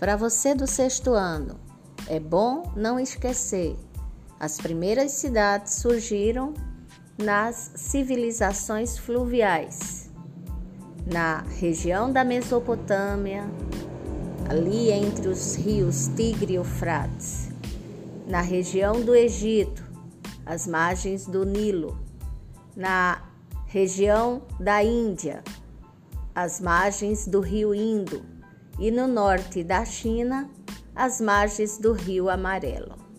Para você do sexto ano, é bom não esquecer: as primeiras cidades surgiram nas civilizações fluviais, na região da Mesopotâmia, ali entre os rios Tigre e Eufrates, na região do Egito, as margens do Nilo, na região da Índia, as margens do rio Indo e no norte da China, as margens do rio Amarelo.